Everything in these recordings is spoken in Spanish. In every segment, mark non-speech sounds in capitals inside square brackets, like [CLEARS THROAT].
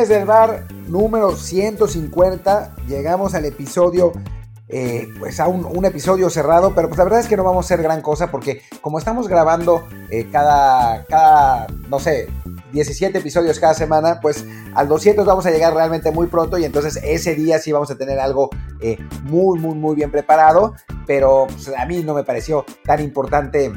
Desde el bar número 150 llegamos al episodio, eh, pues a un, episodio cerrado, pero pues la verdad es que no vamos a hacer gran cosa porque como estamos grabando eh, cada, cada, no sé, 17 episodios cada semana, pues al 200 vamos a llegar realmente muy pronto y entonces ese día sí vamos a tener algo eh, muy, muy, muy bien preparado, pero pues, a mí no me pareció tan importante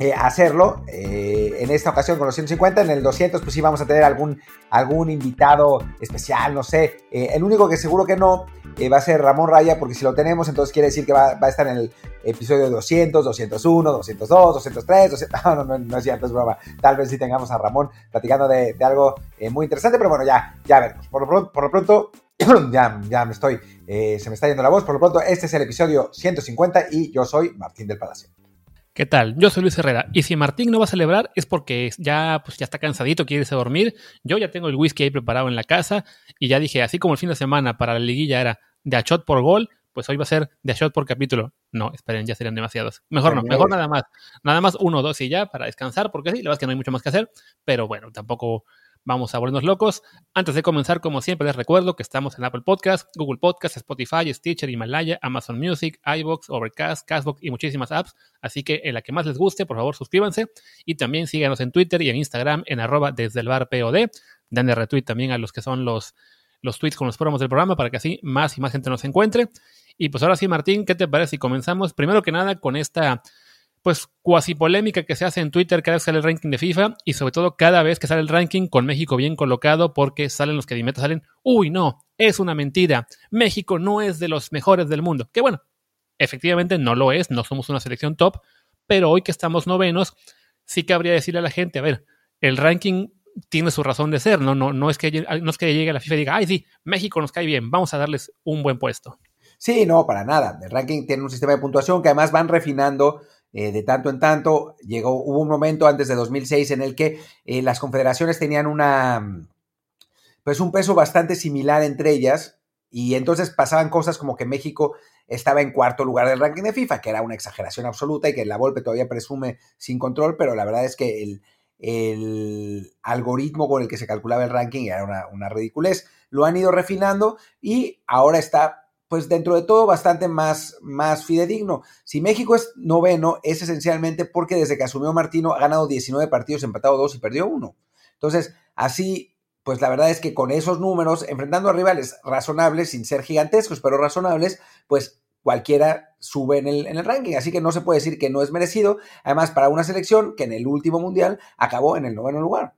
eh, hacerlo. Eh, en esta ocasión con los 150, en el 200 pues sí vamos a tener algún, algún invitado especial, no sé. Eh, el único que seguro que no va a ser Ramón Raya, porque si lo tenemos entonces quiere decir que va, a estar en el episodio 200, 201, 202, 203, 200... No, no, no, es cierto, es broma. Tal vez sí tengamos a Ramón platicando de, algo muy interesante, pero bueno, ya, ya veremos. Por lo pronto, por lo pronto [CLEARS THROAT] ya, ya me estoy, se me está yendo la voz. Por lo pronto, este es el episodio 150 y yo soy Martín del Palacio. ¿Qué tal? Yo soy Luis Herrera y si Martín no va a celebrar es porque ya, pues ya está cansadito, quiere irse dormir. Yo ya tengo el whisky ahí preparado en la casa y ya dije, así como el fin de semana para la liguilla era de a shot por gol, pues hoy va a ser de shot por capítulo. No, esperen, ya serían demasiados. Mejor no, mejor nada más. Nada más uno, dos y ya para descansar, porque sí, la verdad es que no hay mucho más que hacer, pero bueno, tampoco Vamos a volvernos locos. Antes de comenzar, como siempre, les recuerdo que estamos en Apple Podcast, Google Podcast, Spotify, Stitcher, Himalaya, Amazon Music, iBox, Overcast, Castbox y muchísimas apps. Así que en la que más les guste, por favor, suscríbanse. Y también síganos en Twitter y en Instagram en arroba desde el bar POD. Denle retweet también a los que son los, los tweets con los promos del programa para que así más y más gente nos encuentre. Y pues ahora sí, Martín, ¿qué te parece si comenzamos? Primero que nada con esta pues cuasi polémica que se hace en Twitter cada vez que sale el ranking de FIFA y sobre todo cada vez que sale el ranking con México bien colocado porque salen los que de salen, uy no, es una mentira, México no es de los mejores del mundo, que bueno, efectivamente no lo es, no somos una selección top, pero hoy que estamos novenos, sí cabría decirle a la gente, a ver, el ranking tiene su razón de ser, no, no, no, es, que, no es que llegue a la FIFA y diga, ay sí, México nos cae bien, vamos a darles un buen puesto. Sí, no, para nada. El ranking tiene un sistema de puntuación que además van refinando eh, de tanto en tanto. Llegó, hubo un momento antes de 2006 en el que eh, las confederaciones tenían una, pues un peso bastante similar entre ellas y entonces pasaban cosas como que México estaba en cuarto lugar del ranking de FIFA, que era una exageración absoluta y que la Volpe todavía presume sin control, pero la verdad es que el, el algoritmo con el que se calculaba el ranking era una, una ridiculez. Lo han ido refinando y ahora está pues dentro de todo bastante más, más fidedigno. Si México es noveno, es esencialmente porque desde que asumió Martino ha ganado 19 partidos, empatado 2 y perdió uno. Entonces, así, pues la verdad es que con esos números, enfrentando a rivales razonables, sin ser gigantescos, pero razonables, pues cualquiera sube en el, en el ranking. Así que no se puede decir que no es merecido. Además, para una selección que en el último mundial acabó en el noveno lugar.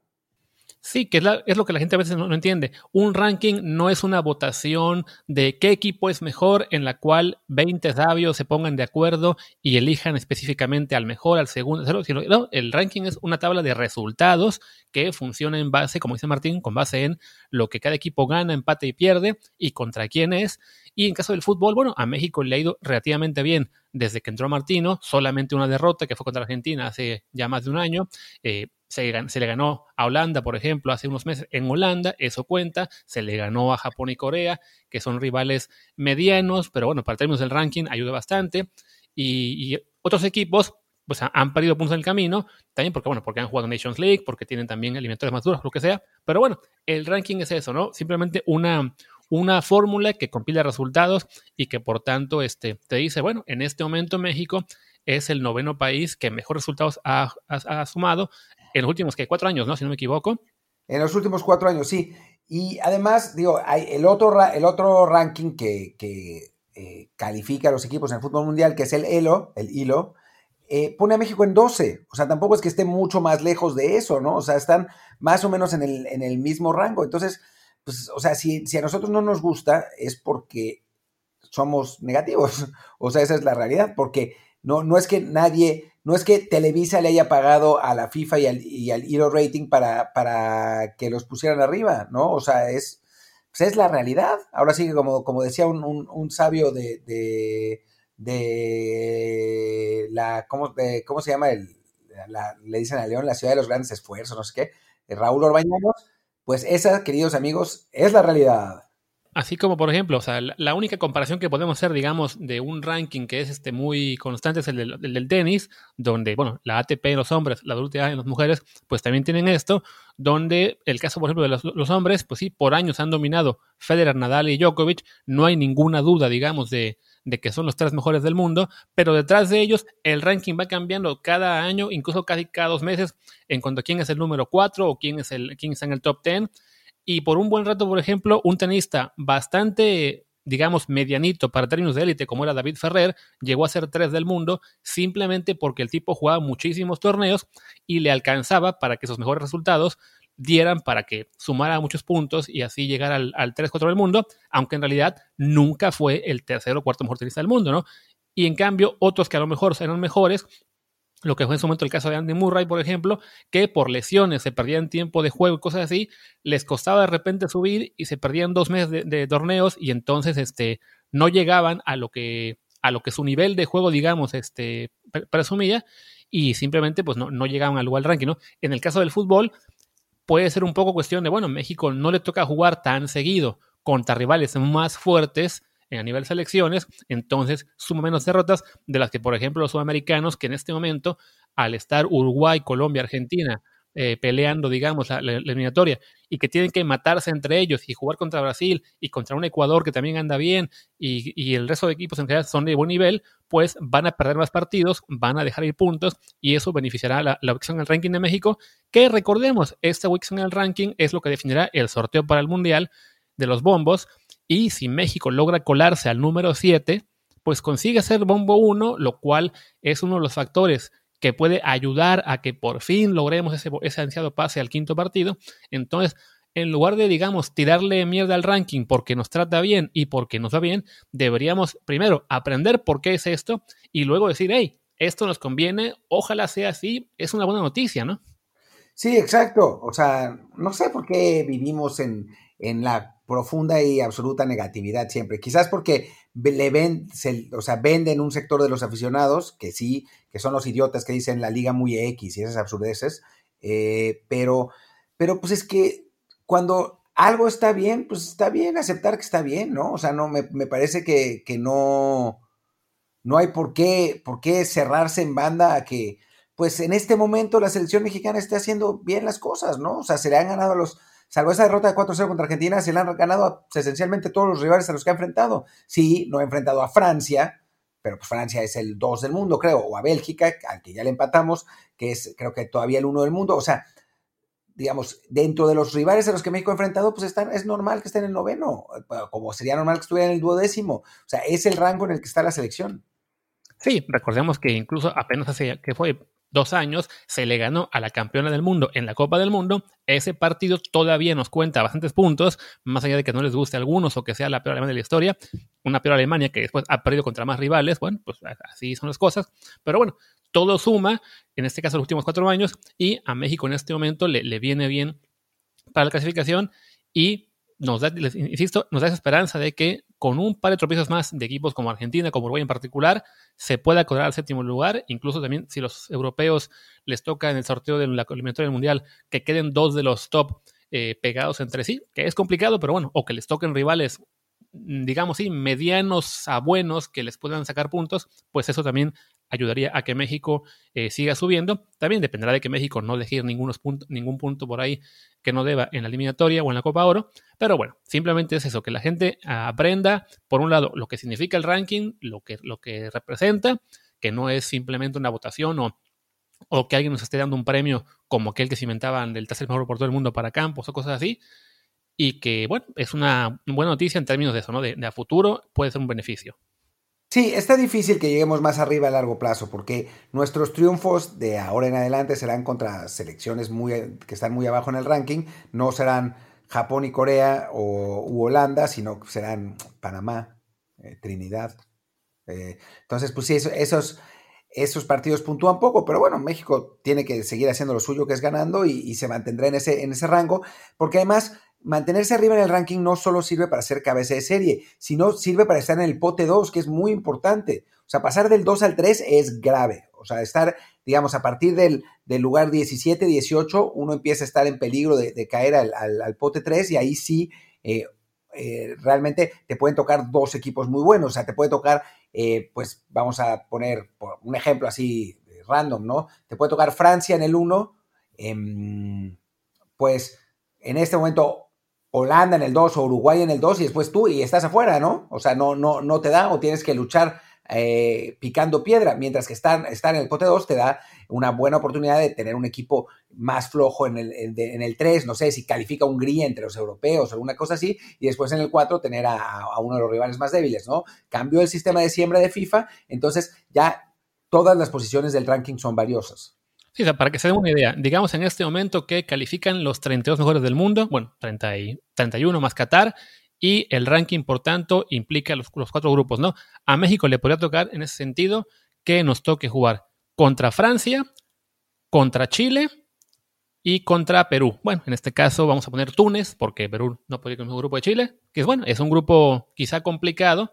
Sí, que es, lo que la gente a veces no, entiende. Un ranking no es una votación de qué equipo es mejor en la cual 20 sabios se pongan de acuerdo y elijan específicamente al mejor, al segundo, sino, no, el ranking es una tabla de resultados que funciona en base, como dice Martín, con base en lo que cada equipo gana, empate y pierde y contra quién es. Y en caso del fútbol, bueno, a México le ha ido relativamente bien desde que entró Martino, solamente una derrota que fue contra Argentina hace ya más de un año. Eh, se, le ganó a Holanda, por ejemplo, hace unos meses en Holanda, eso cuenta, se le ganó a Japón y Corea, que son rivales medianos, pero bueno, para términos del ranking ayuda bastante. Y, otros equipos pues han perdido puntos en el camino, también porque, bueno, porque han jugado Nations League, porque tienen también eliminatorias más duras, lo que sea. Pero bueno, el ranking es eso, ¿no? Simplemente una, una fórmula que compila resultados y que por tanto este, te dice, bueno, en este momento México es el noveno país que mejor resultados ha sumado en los últimos que cuatro años, ¿no? Si no me equivoco. En los últimos cuatro años, sí. Y además, digo, hay el otro, el otro ranking que, eh, califica a los equipos en el fútbol mundial, que es el ELO, el ILO, eh, pone a México en 12. O sea, tampoco es que esté mucho más lejos de eso, ¿no? O sea, están más o menos en el, en el mismo rango. Entonces, pues, o sea, si, si a nosotros no nos gusta, es porque somos negativos. [LAUGHS] O sea, esa es la realidad, porque no, no es que nadie no es que Televisa le haya pagado a la FIFA y al, y al Hero Rating para, para, que los pusieran arriba, ¿no? O sea, es, pues es la realidad. Ahora sí que como, como decía un, sabio de, de, la, ¿cómo, ¿cómo, se llama? El, le dicen a León la ciudad de los grandes esfuerzos, no sé qué, Raúl Orbañanos, pues esa, queridos amigos, es la realidad. Así como, por ejemplo, o sea, la, única comparación que podemos hacer, digamos, de un ranking que es este muy constante es el del, tenis, donde, bueno, la ATP en los hombres, la WTA en las mujeres, pues también tienen esto, donde el caso, por ejemplo, de los, hombres, pues sí, por años han dominado Federer, Nadal y Djokovic, no hay ninguna duda, digamos, de, de que son los tres mejores del mundo, pero detrás de ellos el ranking va cambiando cada año, incluso casi cada dos meses, en cuanto a quién es el número cuatro o quién, es el, quién está en el top ten y por un buen rato, por ejemplo, un tenista bastante, digamos, medianito para términos de élite, como era David Ferrer, llegó a ser tres del mundo simplemente porque el tipo jugaba muchísimos torneos y le alcanzaba para que sus mejores resultados dieran para que sumara muchos puntos y así llegar al, al 3-4 del mundo, aunque en realidad nunca fue el tercero o cuarto mejor tenista del mundo, ¿no? Y en cambio, otros que a lo mejor eran mejores, lo que fue en su momento el caso de Andy Murray, por ejemplo, que por lesiones se perdían tiempo de juego y cosas así, les costaba de repente subir y se perdían dos meses de, torneos y entonces este, no llegaban a lo que a lo que su nivel de juego, digamos, este, presumía y simplemente pues no, no llegaban al lugar ranking, ¿no? En el caso del fútbol puede ser un poco cuestión de, bueno, México no le toca jugar tan seguido contra rivales más fuertes a nivel selecciones, entonces suma menos derrotas de las que, por ejemplo, los sudamericanos, que en este momento, al estar Uruguay, Colombia, Argentina, eh, peleando, digamos, la, eliminatoria y que tienen que matarse entre ellos y jugar contra Brasil y contra un Ecuador que también anda bien y, el resto de equipos en general son de buen nivel, pues van a perder más partidos, van a dejar ir puntos y eso beneficiará la, la ubicación en el ranking de México, que recordemos, esta ubicación en el ranking es lo que definirá el sorteo para el Mundial de los bombos y si México logra colarse al número 7, pues consigue ser bombo 1, lo cual es uno de los factores que puede ayudar a que por fin logremos ese, ese ansiado pase al quinto partido. Entonces, en lugar de, digamos, tirarle mierda al ranking porque nos trata bien y porque nos va bien, deberíamos primero aprender por qué es esto y luego decir, hey, esto nos conviene, ojalá sea así, es una buena noticia, ¿no? Sí, exacto. O sea, no sé por qué vivimos en, en la profunda y absoluta negatividad siempre. Quizás porque le ven, o sea, venden un sector de los aficionados, que sí, que son los idiotas que dicen la liga muy X y esas absurdeces, eh, pero, pero pues es que cuando algo está bien, pues está bien aceptar que está bien, ¿no? O sea, no, me, parece que, que, no, no hay por qué, por qué cerrarse en banda a que, pues en este momento la selección mexicana esté haciendo bien las cosas, ¿no? O sea, se le han ganado a los salvo esa derrota de 4-0 contra Argentina, se le han ganado esencialmente todos los rivales a los que ha enfrentado. Sí, no ha enfrentado a Francia, pero pues Francia es el 2 del mundo, creo, o a Bélgica, al que ya le empatamos, que es creo que todavía el 1 del mundo. O sea, digamos, dentro de los rivales a los que México ha enfrentado, pues están, es normal que esté en el noveno, como sería normal que estuviera en el duodécimo. O sea, es el rango en el que está la selección. Sí, recordemos que incluso apenas hace, que fue dos años, se le ganó a la campeona del mundo en la Copa del Mundo. Ese partido todavía nos cuenta bastantes puntos, más allá de que no les guste a algunos o que sea la peor Alemania de la historia. Una peor Alemania que después ha perdido contra más rivales. Bueno, pues así son las cosas. Pero bueno, todo suma, en este caso los últimos cuatro años, y a México en este momento le, le viene bien para la clasificación y nos da, insisto, nos da esa esperanza de que con un par de tropiezos más de equipos como Argentina, como Uruguay en particular, se pueda cobrar al séptimo lugar. Incluso también si los europeos les toca en el sorteo de la eliminatoria del mundial que queden dos de los top eh, pegados entre sí, que es complicado, pero bueno, o que les toquen rivales Mm, digamos, sí, medianos a buenos que les puedan sacar puntos, pues eso también ayudaría a que México eh, siga subiendo. También dependerá de que México no deje ningún punto por ahí que no deba en la eliminatoria o en la Copa Oro. Pero bueno, simplemente es eso, que la gente aprenda, por un lado, lo que significa el ranking, lo que, lo que representa, que no es simplemente una votación o, o que alguien nos esté dando un premio como aquel que se inventaban del tercer mejor por todo el mundo para campos o cosas así, y que, bueno, es una buena noticia en términos de eso, ¿no? De, a futuro puede ser un beneficio. Sí, está difícil que lleguemos más arriba a largo plazo, porque nuestros triunfos de ahora en adelante serán contra selecciones muy, que están muy abajo en el ranking, no serán Japón y Corea o u Holanda, sino serán Panamá, eh, Trinidad. Eh, entonces, pues sí, esos, esos partidos puntúan poco, pero bueno, México tiene que seguir haciendo lo suyo, que es ganando, y, y se mantendrá en ese, en ese rango, porque además mantenerse arriba en el ranking no solo sirve para ser cabeza de serie, sino sirve para estar en el pote 2, que es muy importante. O sea, pasar del 2 al 3 es grave. O sea, estar, digamos, a partir del, lugar 17, 18, uno empieza a estar en peligro de, caer al, pote 3 y ahí sí, eh, eh, realmente te pueden tocar dos equipos muy buenos, o sea, te puede tocar, eh, pues vamos a poner un ejemplo así random, ¿no? Te puede tocar Francia en el 1, em, pues en este momento Holanda en el 2 o Uruguay en el 2 y después tú y estás afuera, ¿no? O sea, no, no, no te da o tienes que luchar eh, picando piedra, mientras que estar, estar en el pote 2 te da una buena oportunidad de tener un equipo más flojo en el, en, el 3, no sé si califica Hungría entre los europeos o alguna cosa así, y después en el 4 tener a, a uno de los rivales más débiles, ¿no? Cambió el sistema de siembra de FIFA, entonces ya todas las posiciones del ranking son valiosas. Sí, para que se den una idea, digamos en este momento que califican los 32 mejores del mundo, bueno, 30 y, 31 más Qatar, y el ranking, por tanto, implica los, cuatro grupos, ¿no? A México le podría tocar en ese sentido que nos toque jugar contra Francia, contra Chile y contra Perú. Bueno, en este caso vamos a poner Túnez, porque Perú no puede ir con el grupo de Chile, que es bueno, es un grupo quizá complicado.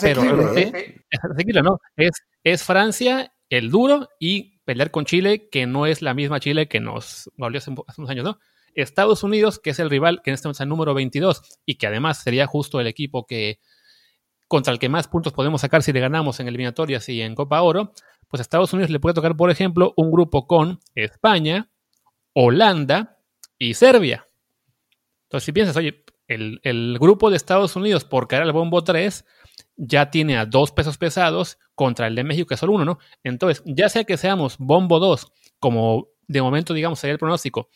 pero ¿eh? es ¿no? Es, es Francia, el duro, y pelear con Chile, que no es la misma Chile que nos volvió hace unos años, ¿no? Estados Unidos, que es el rival que en este momento es el número 22 y que además sería justo el equipo que contra el que más puntos podemos sacar si le ganamos en eliminatorias y en Copa Oro, pues a Estados Unidos le puede tocar, por ejemplo, un grupo con España, Holanda y Serbia. Entonces, si piensas, oye, el, grupo de Estados Unidos por caer al bombo 3 ya tiene a dos pesos pesados contra el de México, que es solo uno, ¿no? Entonces, ya sea que seamos bombo 2, como de momento, digamos, sería el pronóstico,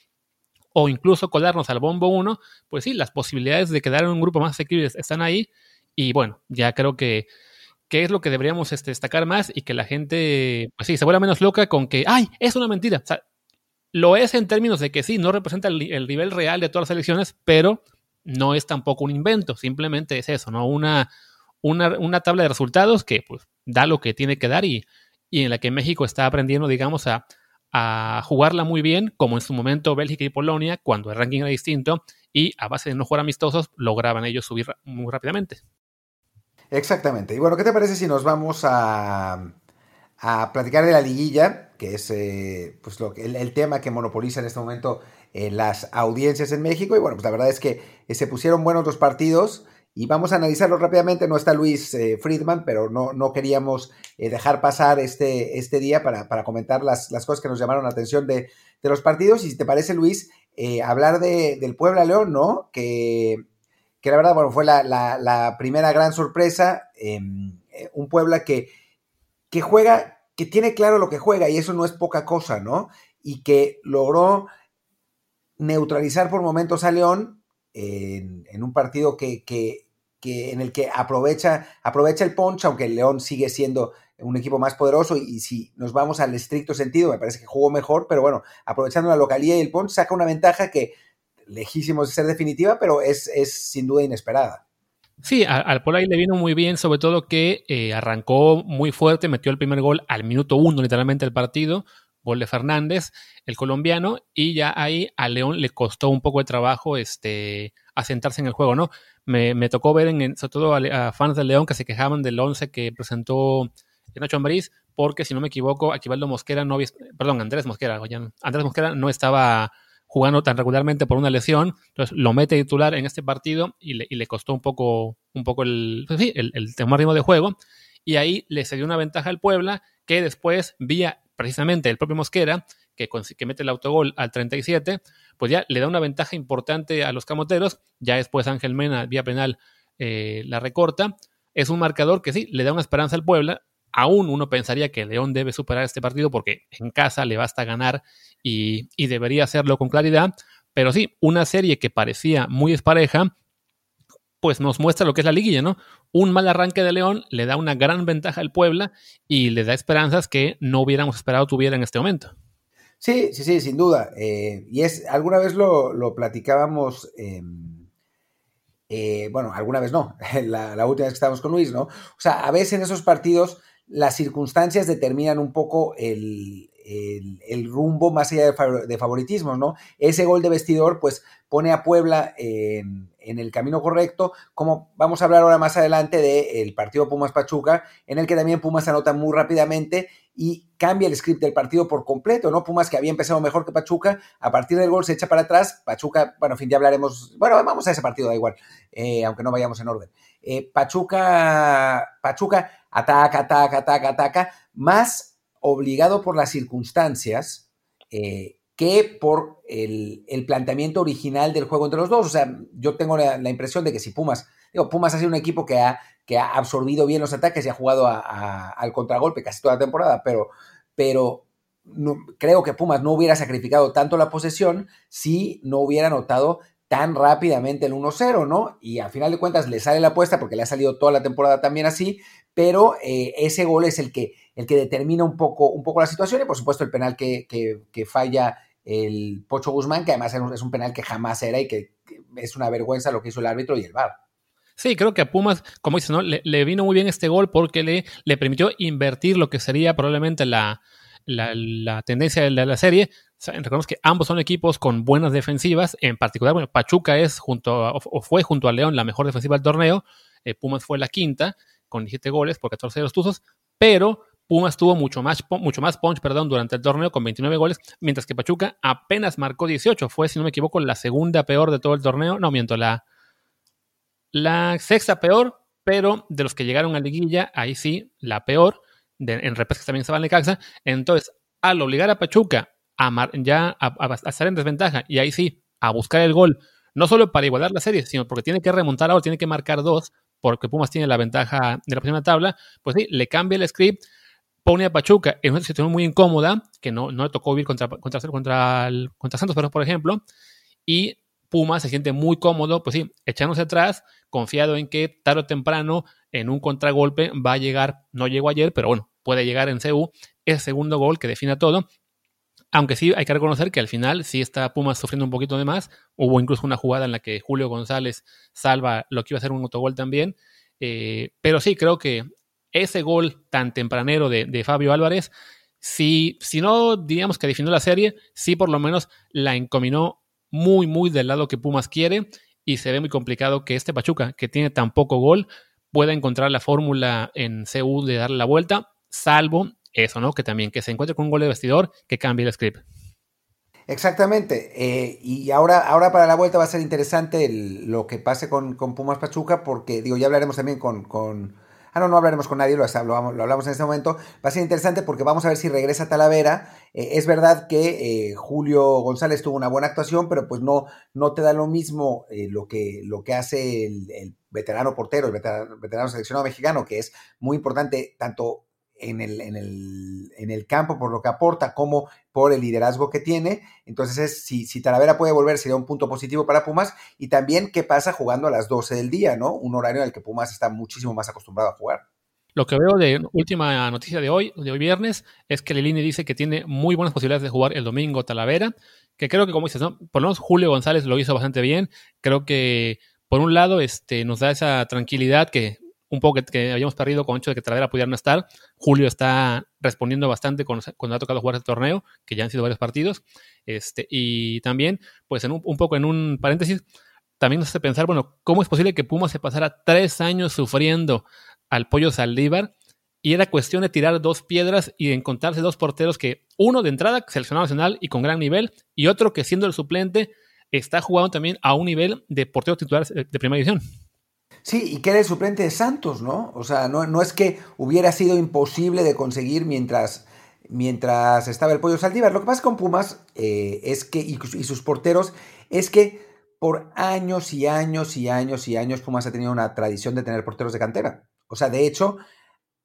o incluso colarnos al bombo 1, pues sí, las posibilidades de quedar en un grupo más asequible están ahí. Y bueno, ya creo que, es lo que deberíamos este, destacar más y que la gente, pues sí, se vuelva menos loca con que, ay, es una mentira. O sea, lo es en términos de que sí, no representa el, nivel real de todas las elecciones, pero no es tampoco un invento, simplemente es eso, ¿no? Una, una, una tabla de resultados que pues da lo que tiene que dar y, y en la que México está aprendiendo, digamos, a, a jugarla muy bien, como en su momento Bélgica y Polonia, cuando el ranking era distinto, y a base de no jugar amistosos, lograban ellos subir muy rápidamente. Exactamente. Y bueno, ¿qué te parece si nos vamos a, a platicar de la liguilla, que es eh, pues lo, el, el, tema que monopoliza en este momento eh, las audiencias en México? Y bueno, pues la verdad es que eh, se pusieron buenos los partidos. Y vamos a analizarlo rápidamente. No está Luis eh, Friedman, pero no, no queríamos eh, dejar pasar este, este día para, para comentar las, las, cosas que nos llamaron la atención de, de los partidos. Y si te parece, Luis, eh, hablar de, del Puebla León, ¿no? Que, que, la verdad, bueno, fue la, la, primera gran sorpresa. Em, un Puebla que, que juega, que tiene claro lo que juega, y eso no es poca cosa, ¿no? Y que logró neutralizar por momentos a León en, un partido que, que, que, en el que aprovecha, aprovecha el punch, aunque el León sigue siendo un equipo más poderoso y, si nos vamos al estricto sentido, me parece que jugó mejor, pero bueno, aprovechando la localidad y el punch, saca una ventaja que lejísimos de ser definitiva, pero es, es sin duda inesperada. Sí, al Polay le vino muy bien, sobre todo que eh, arrancó muy fuerte, metió el primer gol al minuto uno literalmente del partido, gol de Fernández, el colombiano, y ya ahí a León le costó un poco de trabajo este, asentarse en el juego, ¿no? Me, tocó ver, en, sobre todo a, fans de León que se quejaban del 11 que presentó Nacho Ambriz, porque si no me equivoco, Aquivaldo Mosquera no había, perdón, Andrés Mosquera, Andrés Mosquera no estaba jugando tan regularmente por una lesión, entonces lo mete titular en este partido y le, y le costó un poco, un poco el, pues sí, el, ritmo de juego, y ahí le cedió una ventaja al Puebla, que después, vía precisamente el propio Mosquera, que, que mete el autogol al 37, pues ya le da una ventaja importante a los camoteros. Ya después Ángel Mena, vía penal, eh, la recorta. Es un marcador que sí, le da una esperanza al Puebla. Aún uno pensaría que León debe superar este partido porque en casa le basta ganar y, y debería hacerlo con claridad. Pero sí, una serie que parecía muy despareja, pues nos muestra lo que es la liguilla, ¿no? Un mal arranque de León le da una gran ventaja al Puebla y le da esperanzas que no hubiéramos esperado tuviera en este momento. Sí, sí, sí, sin duda. Eh, y es, alguna vez lo, lo platicábamos, eh, bueno, alguna vez no, [LAUGHS] la, la, última vez que estábamos con Luis, ¿no? O sea, a veces en esos partidos las circunstancias determinan un poco el, el, rumbo más allá de, favoritismos, ¿no? Ese gol de vestidor, pues pone a Puebla en, el camino correcto, como vamos a hablar ahora más adelante del partido Pumas-Pachuca, en el que también Pumas anota muy rápidamente y cambia el script del partido por completo, ¿no? Pumas que había empezado mejor que Pachuca, a partir del gol se echa para atrás, Pachuca, bueno, en fin, ya hablaremos, bueno, vamos a ese partido, da igual, eh, aunque no vayamos en orden. Eh, Pachuca, Pachuca ataca, ataca, ataca, ataca, más obligado por las circunstancias eh, que por el, planteamiento original del juego entre los dos. O sea, yo tengo la, impresión de que si Pumas, digo, Pumas ha sido un equipo que ha, que ha absorbido bien los ataques y ha jugado al contragolpe casi toda la temporada, pero, pero creo que Pumas no hubiera sacrificado tanto la posesión si no hubiera notado tan rápidamente el 1-0, ¿no? Y al final de cuentas le sale la apuesta porque le ha salido toda la temporada también así, pero eh, ese gol es el que, el que determina un poco, un poco la situación y por supuesto el penal que, falla el Pocho Guzmán, que además es un penal que jamás era y que, es una vergüenza lo que hizo el árbitro y el VAR. Sí, creo que a Pumas, como dices, ¿no? Le, vino muy bien este gol porque le, le permitió invertir lo que sería probablemente la, la, tendencia de la, serie. Recordemos que ambos son equipos con buenas defensivas. En particular, bueno, Pachuca es junto o fue junto a León la mejor defensiva del torneo. Eh, Pumas fue la quinta con 17 goles por 14 de los Tuzos. Pero Pumas tuvo mucho más, mucho más punch perdón, durante el torneo con 29 goles, mientras que Pachuca apenas marcó 18. Fue, si no me equivoco, la segunda peor de todo el torneo. No, miento, la, la sexta peor, pero de los que llegaron a liguilla, ahí sí, la peor en repesca también va Necaxa. Entonces, al obligar a Pachuca a ya a, estar en desventaja y ahí sí, a buscar el gol, no solo para igualar la serie, sino porque tiene que remontar ahora, tiene que marcar dos, porque Pumas tiene la ventaja de la primera tabla, pues sí, le cambia el script, pone a Pachuca en una situación muy incómoda, que no, no le tocó vivir contra, contra, contra, contra Santos, pero por ejemplo, y Pumas se siente muy cómodo, pues sí, echándose atrás, confiado en que tarde o temprano en un contragolpe va a llegar, no llegó ayer, pero bueno, puede llegar en CU ese segundo gol que defina todo. Aunque sí hay que reconocer que al final sí está Pumas sufriendo un poquito de más. Hubo incluso una jugada en la que Julio González salva lo que iba a ser un autogol también. Eh, pero sí, creo que ese gol tan tempranero de, Fabio Álvarez, si, si no diríamos que definió la serie, sí por lo menos la encominó muy, muy del lado que Pumas quiere. Y se ve muy complicado que este Pachuca, que tiene tan poco gol, pueda encontrar la fórmula en CU de darle la vuelta salvo eso, ¿no? Que también que se encuentre con un gol de vestidor que cambie el script. Exactamente. Eh, y ahora, ahora para la vuelta va a ser interesante lo que pase con, Pumas Pachuca, porque digo, ya hablaremos también con, con. Ah, no, no hablaremos con nadie, lo, lo, hablamos en este momento. Va a ser interesante porque vamos a ver si regresa Talavera. Eh, es verdad que eh, Julio González tuvo una buena actuación, pero pues no, no te da lo mismo lo, que, lo que hace el, veterano portero, el veterano, seleccionado mexicano, que es muy importante tanto en el, en, el, en el, campo por lo que aporta como por el liderazgo que tiene. Entonces, es, si, si Talavera puede volver, sería un punto positivo para Pumas. Y también qué pasa jugando a las 12 del día, ¿no? Un horario en el que Pumas está muchísimo más acostumbrado a jugar. Lo que veo de última noticia de hoy, de hoy viernes, es que Lelini dice que tiene muy buenas posibilidades de jugar el domingo Talavera, que creo que como dices, ¿no? por lo menos Julio González lo hizo bastante bien. Creo que por un lado este, nos da esa tranquilidad que un poco que, habíamos perdido con el hecho de que Talavera pudiera no estar. Julio está respondiendo bastante cuando, cuando ha tocado jugar este torneo, que ya han sido varios partidos. Este, y también, pues en un, poco en un paréntesis, también nos hace pensar, bueno, ¿cómo es posible que Puma se pasara tres años sufriendo al pollo Saldívar? Y era cuestión de tirar dos piedras y de encontrarse dos porteros que, uno de entrada, seleccionado nacional y con gran nivel, y otro que siendo el suplente, está jugando también a un nivel de portero titular de primera división. Sí, y que era el suplente de Santos, ¿no? O sea, no, no es que hubiera sido imposible de conseguir mientras, mientras estaba el pollo Saldívar. Lo que pasa con Pumas eh, es que, y, sus porteros, es que por años y años y años y años Pumas ha tenido una tradición de tener porteros de cantera. O sea, de hecho,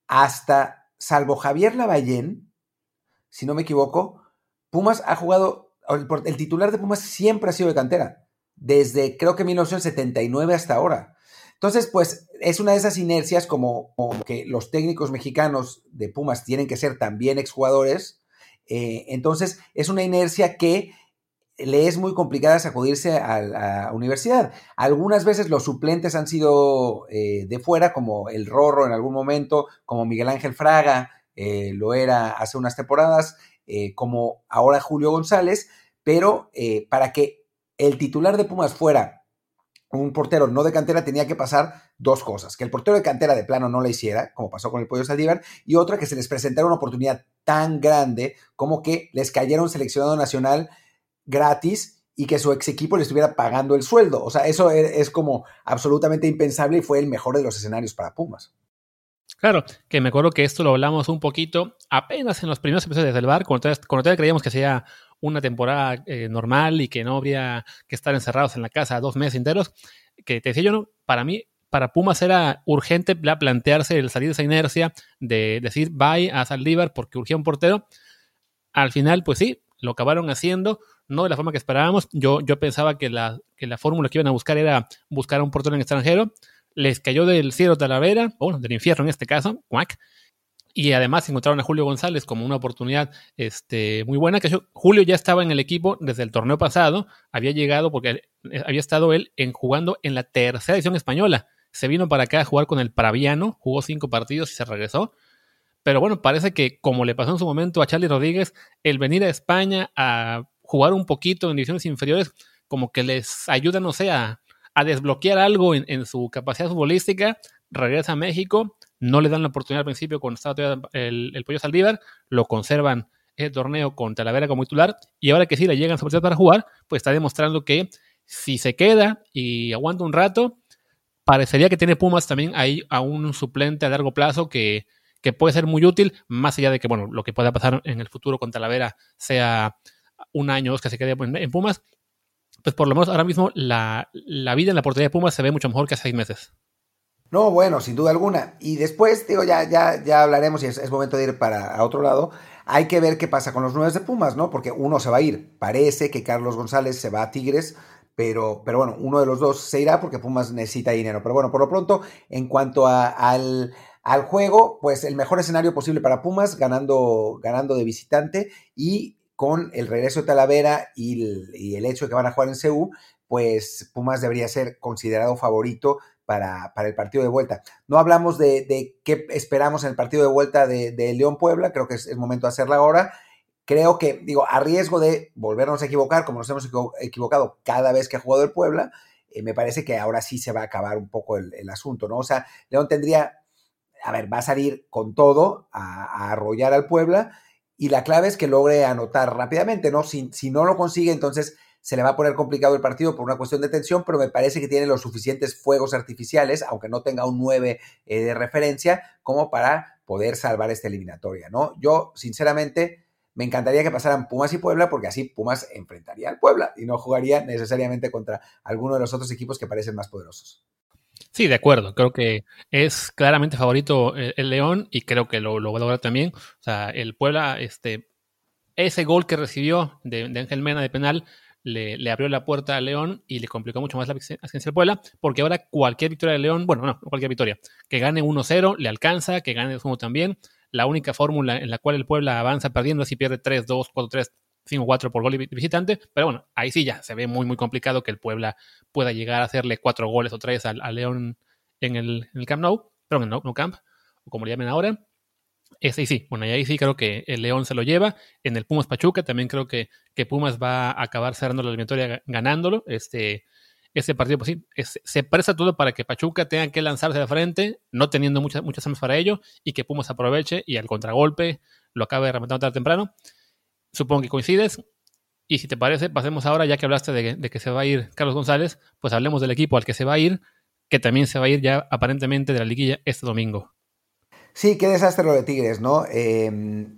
hasta, salvo Javier Lavallén, si no me equivoco, Pumas ha jugado, el, el titular de Pumas siempre ha sido de cantera, desde creo que 1979 hasta ahora. Entonces, pues es una de esas inercias como, que los técnicos mexicanos de Pumas tienen que ser también exjugadores. Eh, entonces, es una inercia que le es muy complicada sacudirse a la universidad. Algunas veces los suplentes han sido eh, de fuera, como el Rorro en algún momento, como Miguel Ángel Fraga, eh, lo era hace unas temporadas. como ahora Julio González, pero para que el titular de Pumas fuera un portero no de cantera tenía que pasar dos cosas, que el portero de cantera de plano no la hiciera, como pasó con el Pollo Saldívar, y otra que se les presentara una oportunidad tan grande como que les cayera un seleccionado nacional gratis y que su ex equipo le estuviera pagando el sueldo. O sea, eso e, es como absolutamente impensable y fue el mejor de los escenarios para Pumas. Claro, que me acuerdo que esto lo hablamos un poquito apenas en los primeros episodios del bar, cuando todavía, creíamos que sería una temporada eh, normal y que no habría que estar encerrados en la casa dos meses enteros, que te decía yo, no, para mí, para Pumas era urgente plantearse el salir de esa inercia de decir bye a Saldívar porque urgía un portero. Al final, pues sí, lo acabaron haciendo, no de la forma que esperábamos. Yo, yo pensaba que la, que la fórmula que iban a buscar era buscar a un portero en extranjero. Les cayó del cielo Talavera, bueno, del infierno en este caso, cuac. Y además encontraron a Julio González como una oportunidad este, muy buena. Que Julio ya estaba en el equipo desde el torneo pasado. Había llegado porque había estado él en, jugando en la tercera edición española. Se vino para acá a jugar con el Praviano, jugó cinco partidos y se regresó. Pero bueno, parece que como le pasó en su momento a Charlie Rodríguez, el venir a España a jugar un poquito en divisiones inferiores, como que les ayuda, no sé, a, desbloquear algo en, su capacidad futbolística, regresa a México, no le dan la oportunidad al principio cuando estaba el, el Pollo Saldívar, lo conservan el torneo con Talavera como titular, y ahora que sí le llegan su oportunidad para jugar, pues está demostrando que si se queda y aguanta un rato, parecería que tiene Pumas también ahí a un suplente a largo plazo que, que puede ser muy útil, más allá de que, bueno, lo que pueda pasar en el futuro con Talavera sea un año que se quede en Pumas, pues por lo menos ahora mismo la, vida en la portería de Pumas se ve mucho mejor que hace seis meses. No, bueno, sin duda alguna. Y después, digo, ya, ya, ya hablaremos y es, momento de ir para otro lado. Hay que ver qué pasa con los nueve de Pumas, ¿no? Porque uno se va a ir. Parece que Carlos González se va a Tigres, pero, pero bueno, uno de los dos se irá porque Pumas necesita dinero. Pero bueno, por lo pronto, en cuanto al, al juego, pues el mejor escenario posible para Pumas, ganando, ganando de visitante y con el regreso de Talavera y el, hecho de que van a jugar en CU, pues Pumas debería ser considerado favorito para, para, el partido de vuelta. No hablamos de, qué esperamos en el partido de vuelta de, León Puebla, creo que es el momento de hacerla ahora. Creo que, digo, a riesgo de volvernos a equivocar, como nos hemos equivocado cada vez que ha jugado el Puebla, eh, me parece que ahora sí se va a acabar un poco el, asunto, ¿no? O sea, León tendría, a ver, va a salir con todo a, a arrollar al Puebla y la clave es que logre anotar rápidamente, ¿no? Si, si, no lo consigue, entonces se le va a poner complicado el partido por una cuestión de tensión, pero me parece que tiene los suficientes fuegos artificiales, aunque no tenga un 9 eh, de referencia, como para poder salvar esta eliminatoria, ¿no? Yo, sinceramente, me encantaría que pasaran Pumas y Puebla, porque así Pumas enfrentaría al Puebla y no jugaría necesariamente contra alguno de los otros equipos que parecen más poderosos. Sí, de acuerdo. Creo que es claramente favorito eh, el, León y creo que lo, lo, va a lograr también. O sea, el Puebla, este, ese gol que recibió de, Ángel Mena de penal le, abrió la puerta al León y le complicó mucho más la asistencia del Puebla, porque ahora cualquier victoria de León, bueno, no, cualquier victoria, que gane 1-0 le alcanza, que gane 2-1 también. La única fórmula en la cual el Puebla avanza perdiendo es si pierde 3-2, 4-3, 5-4 por gol visitante, pero bueno, ahí sí ya se ve muy, muy complicado que el Puebla pueda llegar a hacerle cuatro goles o tres al, León en el, en el, Camp Nou, pero en el Nou, Camp, o como le llamen ahora. Este sí, bueno, y ahí sí creo que el León se lo lleva. En el Pumas Pachuca también creo que, que Pumas va a acabar cerrando la eliminatoria ganándolo. Este, este partido, pues sí, se presta todo para que Pachuca tenga que lanzarse de frente, no teniendo muchas, muchas armas para ello, y que Pumas aproveche y al contragolpe lo acabe rematando tarde temprano. Supongo que coincides. Y si te parece, pasemos ahora, ya que hablaste de, que se va a ir Carlos González, pues hablemos del equipo al que se va a ir, que también se va a ir ya aparentemente de la liguilla este domingo. Sí, qué desastre lo de Tigres, ¿no? Em,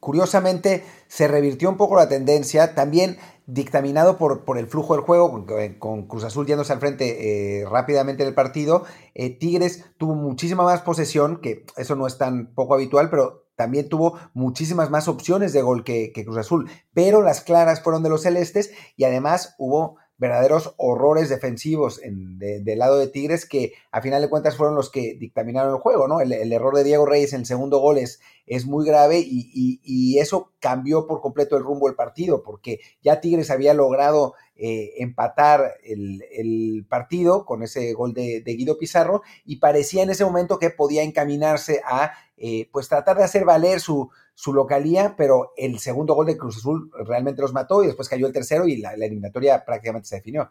curiosamente se revirtió un poco la tendencia, también dictaminado por, por el flujo del juego, con, Cruz Azul yéndose al frente eh, rápidamente en el partido. Eh, Tigres tuvo muchísima más posesión, que eso no es tan poco habitual, pero también tuvo muchísimas más opciones de gol que, Cruz Azul, pero las claras fueron de los celestes y además hubo verdaderos horrores defensivos del lado de Tigres que a final de cuentas fueron los que dictaminaron el juego, ¿no? El, error de Diego Reyes en el segundo gol es, muy grave y, eso cambió por completo el rumbo del partido porque ya Tigres había logrado eh, empatar el, partido con ese gol de, Guido Pizarro y parecía en ese momento que podía encaminarse a eh, pues tratar de hacer valer su, su localía, pero el segundo gol de Cruz Azul realmente los mató y después cayó el tercero y la, eliminatoria prácticamente se definió.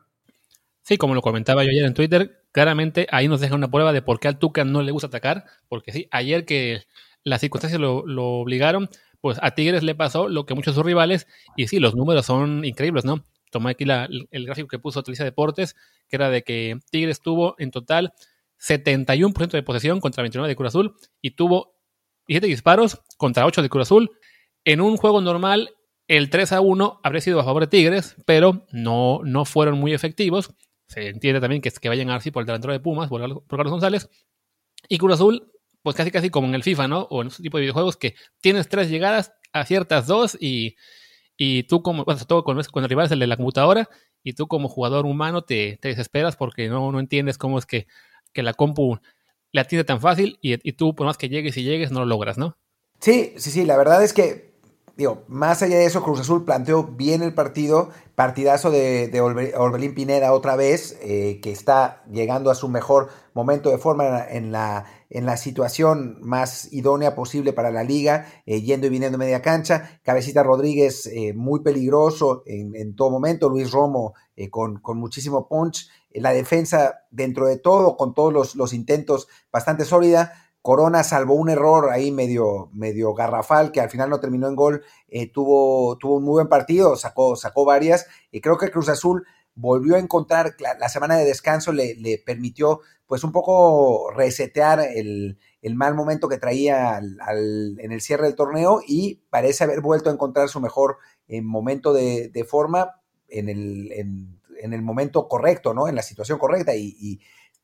Sí, como lo comentaba yo ayer en Twitter, claramente ahí nos deja una prueba de por qué al Tuca no le gusta atacar, porque sí, ayer que las circunstancias lo, obligaron, pues a Tigres le pasó lo que muchos de sus rivales, y sí, los números son increíbles, ¿no? Tomé aquí el gráfico que puso Televisa Deportes, que era de que Tigres tuvo en total 71% de posesión contra 29 de Cruz Azul y tuvo 7 disparos contra 8 de Cruz Azul. En un juego normal, el 3 a 1 habría sido a favor de Tigres, pero no, no fueron muy efectivos. Se entiende también que, que vayan así por el delantero de Pumas, por, Carlos González. Y Cruz Azul, pues casi casi como en el FIFA, ¿no? O en ese tipo de videojuegos que tienes tres llegadas, aciertas dos y, y tú como, bueno, todo con, con el rival el de la computadora, y tú como jugador humano te, desesperas porque no, no entiendes cómo es que, que la compu le atiende tan fácil y, tú, por más que llegues y llegues, no lo logras, ¿no? Sí, sí, sí, la verdad es que, digo, más allá de eso, Cruz Azul planteó bien el partido, partidazo de, de Orbelín Pineda otra vez, eh, que está llegando a su mejor momento de forma en la, en la situación más idónea posible para la liga, eh, yendo y viniendo media cancha. Cabecita Rodríguez eh, muy peligroso en, todo momento, Luis Romo con, con, muchísimo punch, la defensa dentro de todo, con todos los, los intentos bastante sólida. Corona salvó un error ahí medio, medio garrafal que al final no terminó en gol, eh, tuvo, tuvo un muy buen partido, sacó, sacó varias y creo que Cruz Azul volvió a encontrar, la, semana de descanso le, le, permitió pues un poco resetear el, mal momento que traía en el cierre del torneo y parece haber vuelto a encontrar su mejor eh, momento de, forma en el, el momento correcto, ¿no? En la situación correcta y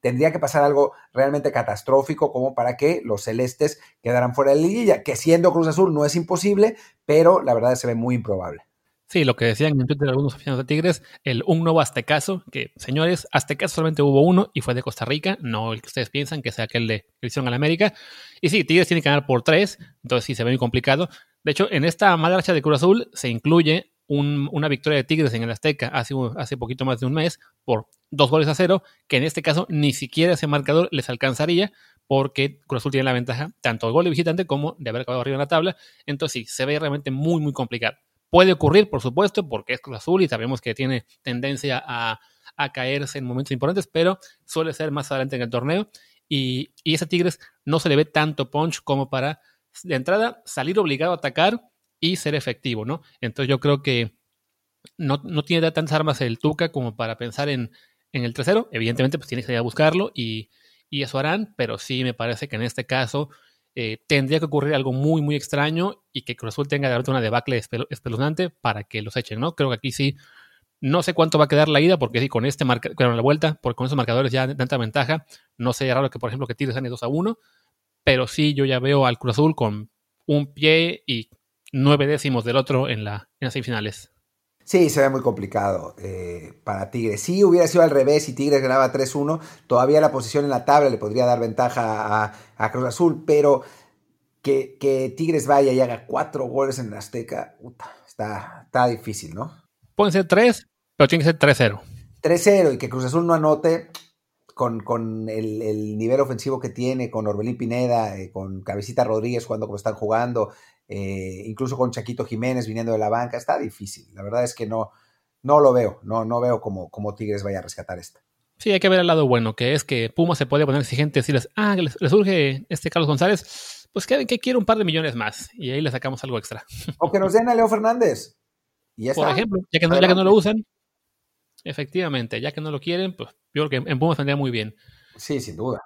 tendría que pasar algo realmente catastrófico como para que los celestes quedaran fuera de la liguilla, que siendo Cruz Azul no es imposible, pero la verdad se ve muy improbable. Sí, lo que decían en Twitter algunos aficionados de Tigres, el un nuevo Aztecaso, que señores, Aztecaso solamente hubo uno y fue de Costa Rica, no el que ustedes piensan que sea aquel de edición al América. Y sí, Tigres tiene que ganar por tres, entonces sí se ve muy complicado. De hecho, en esta mala racha de Cruz Azul se incluye una victoria de Tigres en el Azteca hace, hace poquito más de un mes por dos goles a cero, que en este caso ni siquiera ese marcador les alcanzaría porque Cruz Azul tiene la ventaja tanto del gol de visitante como de haber acabado arriba en la tabla. Entonces sí, se ve realmente muy, muy complicado. Puede ocurrir, por supuesto, porque es Cruz Azul y sabemos que tiene tendencia a, caerse en momentos importantes, pero suele ser más adelante en el torneo. Y, y ese Tigres no se le ve tanto punch como para, de entrada, salir obligado a atacar y ser efectivo, ¿no? Entonces yo creo que no, no tiene tantas armas el Tuca como para pensar en, en el tercero. Evidentemente, pues tiene que ir a buscarlo y, y, eso harán, pero sí me parece que en este caso eh, tendría que ocurrir algo muy, muy extraño y que Cruz Azul tenga de una debacle espeluznante para que los echen, ¿no? Creo que aquí sí. No sé cuánto va a quedar la ida, porque sí, con este marca, con la vuelta, porque con esos marcadores ya de tanta ventaja, no sé raro que, por ejemplo, que Tigres gane 2 a 1, pero sí yo ya veo al Cruz Azul con un pie y nueve décimos del otro en, la, en las semifinales. Sí, se ve muy complicado eh, para Tigres. Si hubiera sido al revés y Tigres ganaba 3-1, todavía la posición en la tabla le podría dar ventaja a, Cruz Azul, pero que, Tigres vaya y haga cuatro goles en Azteca, está, está difícil, ¿no? Pueden ser tres, pero tiene que ser 3-0. 3-0 y que Cruz Azul no anote con, el, nivel ofensivo que tiene, con Orbelín Pineda, eh, con Cabecita Rodríguez cuando como están jugando, eh, incluso con Chaquito Jiménez viniendo de la banca, está difícil. La verdad es que no, no lo veo, no, no veo como, como Tigres vaya a rescatar esto. Sí, hay que ver el lado bueno, que es que Puma se puede poner exigente y decirles, ah, le, surge este Carlos González, pues que, que quiere un par de millones más y ahí le sacamos algo extra. [LAUGHS] O que nos den a Leo Fernández. Y Por ejemplo, ya que, no, ya que no lo usan, efectivamente, ya que no lo quieren, pues yo creo que en Pumas vendría muy bien. Sí, sin duda.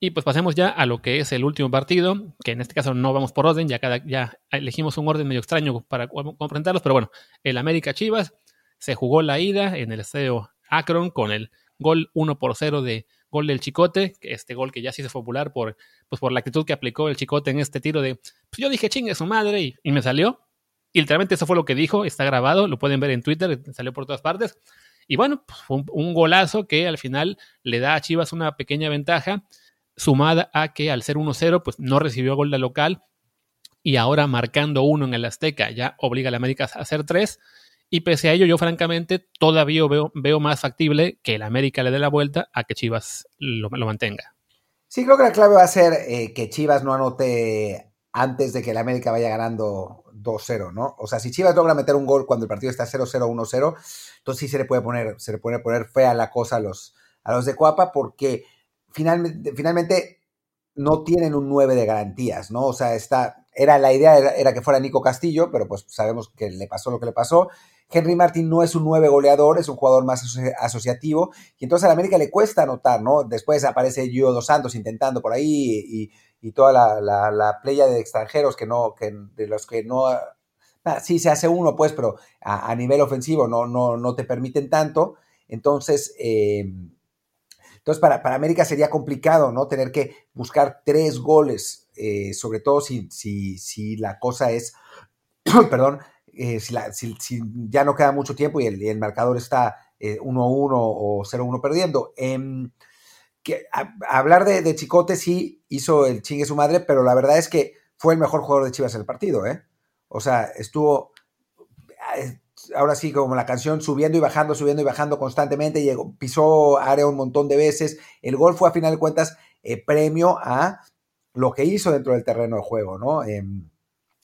Y pues pasemos ya a lo que es el último partido, que en este caso no vamos por orden, ya, cada, ya elegimos un orden medio extraño para comprenderlos, pero bueno, el América Chivas se jugó la ida en el estadio Akron con el gol 1 por 0 de gol del Chicote, este gol que ya se hizo popular por, pues por la actitud que aplicó el Chicote en este tiro de, pues yo dije chingue su madre y, y me salió. Y literalmente eso fue lo que dijo, está grabado, lo pueden ver en Twitter, salió por todas partes. Y bueno, pues fue un, un golazo que al final le da a Chivas una pequeña ventaja sumada a que al ser 1-0, pues no recibió gol de local y ahora marcando uno en el Azteca ya obliga a la América a hacer tres. Y pese a ello, yo francamente todavía veo, veo más factible que el América le dé la vuelta a que Chivas lo, mantenga. Sí, creo que la clave va a ser eh, que Chivas no anote antes de que el América vaya ganando 2-0, ¿no? O sea, si Chivas logra meter un gol cuando el partido está 0-0, 1-0, entonces sí se le puede poner, se le puede poner fea la cosa a los, a los de Cuapa porque finalmente, finalmente no tienen un 9 de garantías, ¿no? O sea, está, era, la idea era, que fuera Nico Castillo, pero pues sabemos que le pasó lo que le pasó. Henry Martin no es un 9 goleador, es un jugador más asociativo, y entonces a la América le cuesta anotar, ¿no? Después aparece Gio Dos Santos intentando por ahí y, toda la, playa de extranjeros que no, que, de los que no ah, sí se hace uno, pues, pero a, nivel ofensivo no, no, no, te permiten tanto. Entonces, eh, entonces, para, para, América sería complicado, ¿no? Tener que buscar tres goles, eh, sobre todo si, si, si, la cosa es, [CLEARS THROAT] perdón, eh, si, si, ya no queda mucho tiempo y el, marcador está 1-1 eh, o 0-1 perdiendo. Em, hablar de, de, Chicote sí hizo el chingue su madre, pero la verdad es que fue el mejor jugador de Chivas en el partido, ¿eh? O sea, estuvo ahora sí, como la canción, subiendo y bajando, subiendo y bajando constantemente, llegó, pisó área un montón de veces. El gol fue a final de cuentas eh, premio a lo que hizo dentro del terreno de juego, ¿no? Em,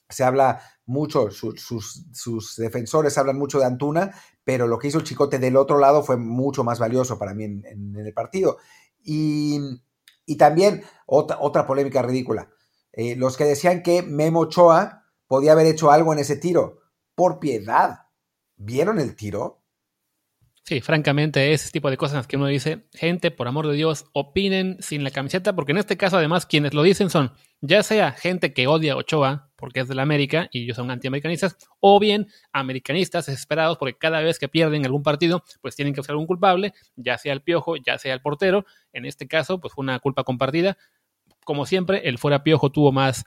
se habla mucho, sus, defensores hablan mucho de Antuna, pero lo que hizo el Chicote del otro lado fue mucho más valioso para mí en, el partido. Y, también otra, otra polémica ridícula. Eh, los que decían que Memo Ochoa podía haber hecho algo en ese tiro. Por piedad, ¿Vieron el tiro? Sí, francamente, ese tipo de cosas que uno dice, gente, por amor de Dios, opinen sin la camiseta, porque en este caso, además, quienes lo dicen son ya sea gente que odia a Ochoa, porque es de la América y ellos son antiamericanistas, o bien americanistas desesperados porque cada vez que pierden algún partido, pues tienen que usar un culpable, ya sea el piojo, ya sea el portero. En este caso, pues fue una culpa compartida. Como siempre, el fuera piojo tuvo más,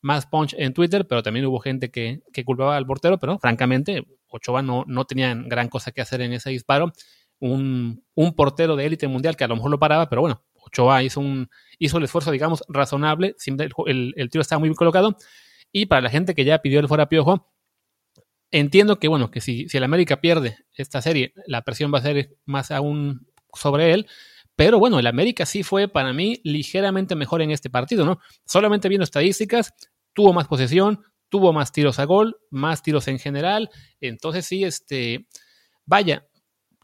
más punch en Twitter, pero también hubo gente que, que culpaba al portero, pero francamente, Ochoa no, no tenía gran cosa que hacer en ese disparo. Un, portero de élite mundial que a lo mejor lo paraba, pero bueno, Ochoa hizo, un, hizo el esfuerzo, digamos, razonable. El, el, tiro estaba muy bien colocado. Y para la gente que ya pidió el fuera piojo, entiendo que, bueno, que si, si el América pierde esta serie, la presión va a ser más aún sobre él. Pero bueno, el América sí fue para mí ligeramente mejor en este partido, ¿no? Solamente viendo estadísticas, tuvo más posesión, tuvo más tiros a gol, más tiros en general. Entonces sí, este, vaya,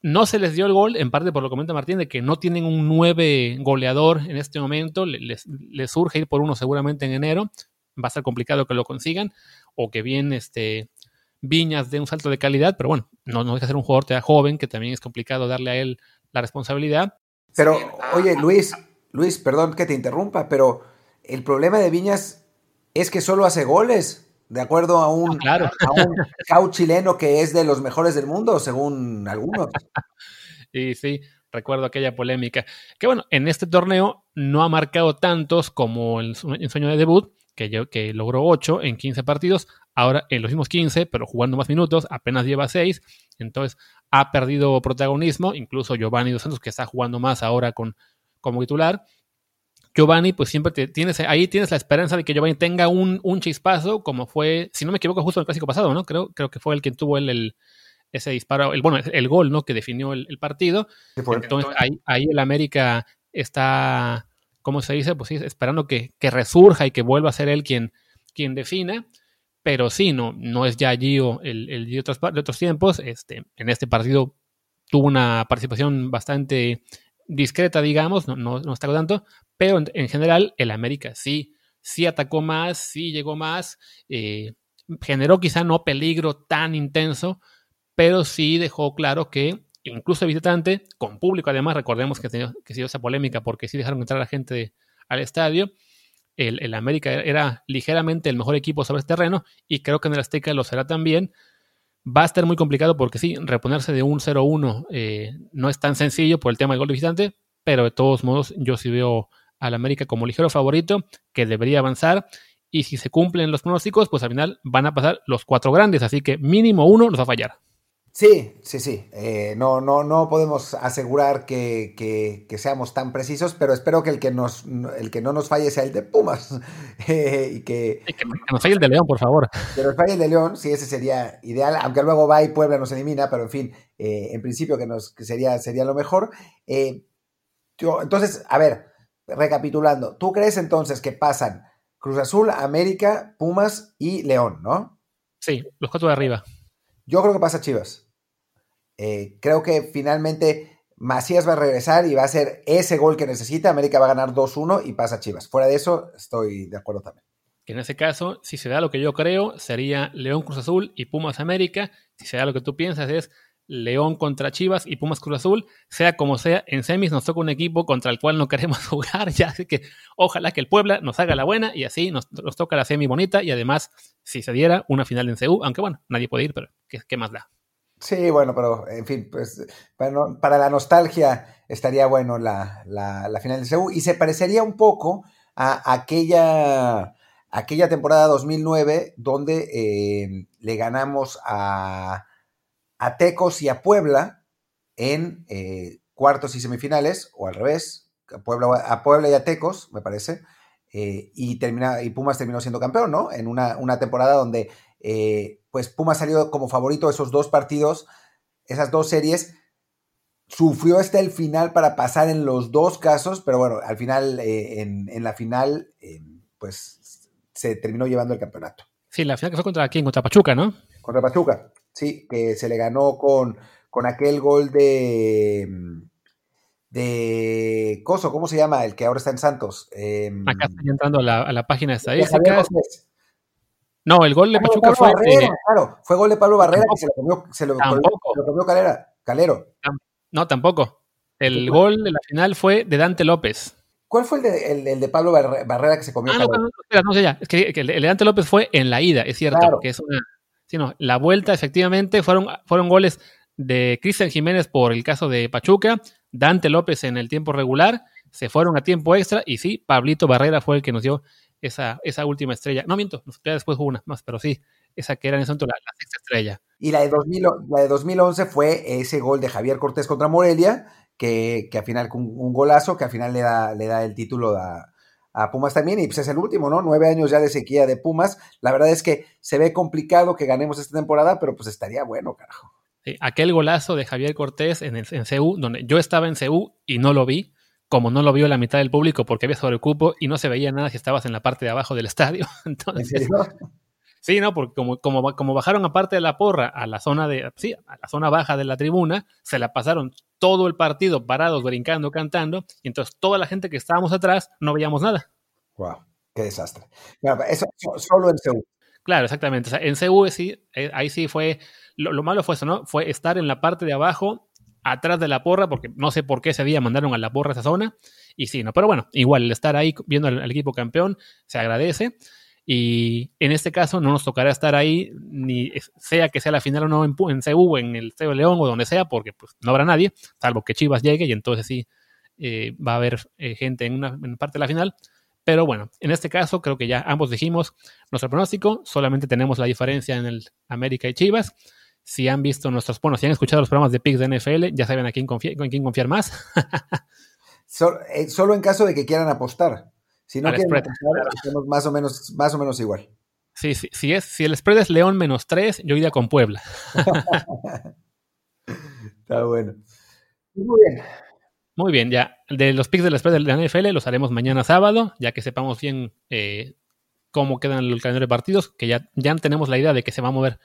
no se les dio el gol, en parte por lo que comenta Martín, de que no tienen un 9 goleador en este momento, les, surge ir por uno seguramente en enero, va a ser complicado que lo consigan, o que bien este, Viñas de un salto de calidad, pero bueno, no, no deja ser un jugador tan joven, que también es complicado darle a él la responsabilidad. Pero, oye, Luis, Luis, perdón que te interrumpa, pero el problema de Viñas es que solo hace goles de acuerdo a un, a [LAUGHS] chileno que es de los mejores del mundo, según algunos. [LAUGHS] y sí, recuerdo aquella polémica. Que bueno, en este torneo no ha marcado tantos como en sueño de debut, que, que logró 8 en 15 partidos. Ahora en los mismos 15, pero jugando más minutos, apenas lleva 6. Entonces ha perdido protagonismo. Incluso Giovanni Dos Santos, que está jugando más ahora con, como titular. Giovanni, pues siempre tienes, ahí tienes la esperanza de que Giovanni tenga un, un, chispazo, como fue, si no me equivoco, justo en el clásico pasado, ¿no? Creo, creo que fue el quien tuvo el, ese disparo, el, bueno, el gol, ¿no? Que definió el, partido. Entonces, ahí, ahí el América está, ¿cómo se dice? Pues sí, esperando que, que, resurja y que vuelva a ser él quien, quien defina. Pero sí, no, no es ya Gio el, el de, otros, de otros tiempos. Este, en este partido tuvo una participación bastante discreta, digamos, no, no, no está tanto, pero en, general el América sí, sí atacó más, sí llegó más, eh, generó quizá no peligro tan intenso, pero sí dejó claro que incluso visitante, con público además, recordemos que, que dio esa polémica porque sí dejaron entrar a la gente al estadio, el, el, América era ligeramente el mejor equipo sobre este terreno y creo que en el Azteca lo será también. Va a estar muy complicado porque sí, reponerse de un 0-1 eh, no es tan sencillo por el tema del gol de visitante, pero de todos modos yo sí veo al América como ligero favorito que debería avanzar y si se cumplen los pronósticos, pues al final van a pasar los cuatro grandes, así que mínimo uno los va a fallar. Sí, sí, sí. Eh, no, no, no podemos asegurar que, que, seamos tan precisos, pero espero que el que, nos, el que no nos falle sea el de Pumas. [LAUGHS] Eh, y que, que, nos falle el de León, por favor. Que nos falle el de León, sí, ese sería ideal, aunque luego va y Puebla nos elimina, pero en fin, eh, en principio que, nos, sería, sería lo mejor. entonces, a ver, recapitulando, ¿tú crees entonces que pasan Cruz Azul, América, Pumas y León, no? Sí, los cuatro de arriba. Yo creo que pasa Chivas. Eh, creo que finalmente Macías va a regresar y va a ser ese gol que necesita. América va a ganar 2-1 y pasa Chivas. Fuera de eso, estoy de acuerdo también. en ese caso, si se da lo que yo creo, sería León Cruz Azul y Pumas América. Si se da lo que tú piensas, es León contra Chivas y Pumas Cruz Azul. Sea como sea, en semis nos toca un equipo contra el cual no queremos [LAUGHS] jugar. Ya así que ojalá que el Puebla nos haga la buena y así nos, toca la semi bonita. Y además, si se diera una final en CU, aunque bueno, nadie puede ir, pero qué más da? Sí, bueno, pero en fin, pues para, la nostalgia estaría bueno la, la, final de CEU y se parecería un poco a aquella, aquella temporada 2009 donde eh, le ganamos a, a, Tecos y a Puebla en eh, cuartos y semifinales, o al revés, a Puebla, a Puebla y a Tecos, me parece, eh, y, termina, y Pumas terminó siendo campeón, ¿no? En una, una temporada donde eh, pues Puma salió como favorito esos dos partidos, esas dos series. Sufrió hasta el final para pasar en los dos casos, pero bueno, al final, en, la final, pues se terminó llevando el campeonato. Sí, la final que fue contra quién, contra Pachuca, ¿no? Contra Pachuca, sí, que se le ganó con, con aquel gol de de Coso, ¿cómo se llama? El que ahora está en Santos. Em, Acá estoy entrando a la, a la página estadística. No, el gol de Pachuca fue. claro, fue gol de Pablo Barrera que se lo comió, se lo, comió Calera, Calero. No, tampoco. El gol de la final fue de Dante López. ¿Cuál fue el de, el, de Pablo Barrera que se comió? Ah, no, no, espera, no sé ya. Es que, el de Dante López fue en la ida, es cierto. Que es una, sí, no, la vuelta, efectivamente, fueron, fueron goles de Cristian Jiménez por el caso de Pachuca, Dante López en el tiempo regular, se fueron a tiempo extra y sí, Pablito Barrera fue el que nos dio esa, esa última estrella. No miento, después hubo una más, pero sí, esa que era en ese momento la, sexta estrella. Y la de, 2000, la de 2011 fue ese gol de Javier Cortés contra Morelia, que, que al final, un, un golazo, que al final le da, le da el título a, a Pumas también, y pues es el último, ¿no? Nueve años ya de sequía de Pumas. La verdad es que se ve complicado que ganemos esta temporada, pero pues estaría bueno, carajo. aquel golazo de Javier Cortés en, el, en CU, donde yo estaba en CU y no lo vi, como no lo vio la mitad del público porque había sobrecupo y no se veía nada si estabas en la parte de abajo del estadio. [LAUGHS] Entonces, sí, no, porque como, como, como bajaron aparte de la porra a la zona de, sí, a la zona baja de la tribuna, se la pasaron todo el partido parados, brincando, cantando, y entonces toda la gente que estábamos atrás no veíamos nada. Wow, qué desastre. eso, solo en CU. Claro, exactamente. O sea, en CU sí, eh, ahí sí fue, lo, lo, malo fue eso, ¿no? Fue estar en la parte de abajo atrás de la porra, porque no sé por qué ese día mandaron a la porra esa zona. Y sí, no, pero bueno, igual el estar ahí viendo al, equipo campeón se agradece. Y en este caso no nos tocará estar ahí, ni sea que sea la final o no en, en CU, en el CEO León o donde sea, porque pues, no habrá nadie, salvo que Chivas llegue y entonces sí eh, va a haber eh, gente en una parte de la final. Pero bueno, en este caso creo que ya ambos dijimos nuestro pronóstico, solamente tenemos la diferencia en el América y Chivas. Si han visto nuestros, bueno, si han escuchado los programas de Pix de NFL, ya saben a quién, quién confiar más. [LAUGHS] Eh, solo, en caso de que quieran apostar. Si no quieren apostar, más o menos, más o menos igual. Sí, sí, si, es, si el spread es León menos 3, yo iría con Puebla. [LAUGHS] Está bueno. Muy bien. Muy bien, ya. De los picks del spread de la NFL los haremos mañana sábado, ya que sepamos bien eh, cómo quedan el calendario de partidos, que ya, ya tenemos la idea de que se va a mover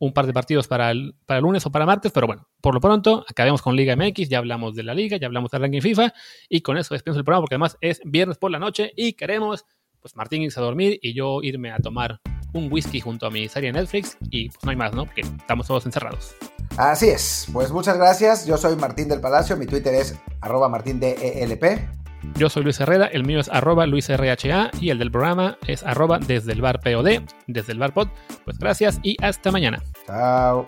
un par de partidos para el, para el lunes o para martes, pero bueno, por lo pronto acabemos con Liga MX, ya hablamos de la liga, ya hablamos del ranking FIFA y con eso despedimos el programa porque además es viernes por la noche y queremos, pues Martín irse a dormir y yo irme a tomar un whisky junto a mi serie Netflix y pues no hay más, ¿no? Porque estamos todos encerrados. Así es, pues muchas gracias, yo soy Martín del Palacio, mi Twitter es arroba martindelp. Yo soy Luis Herrera, el mío es arroba luisrha y el del programa es arroba desde el bar POD, desde el bar pod. Pues gracias y hasta mañana. Chao.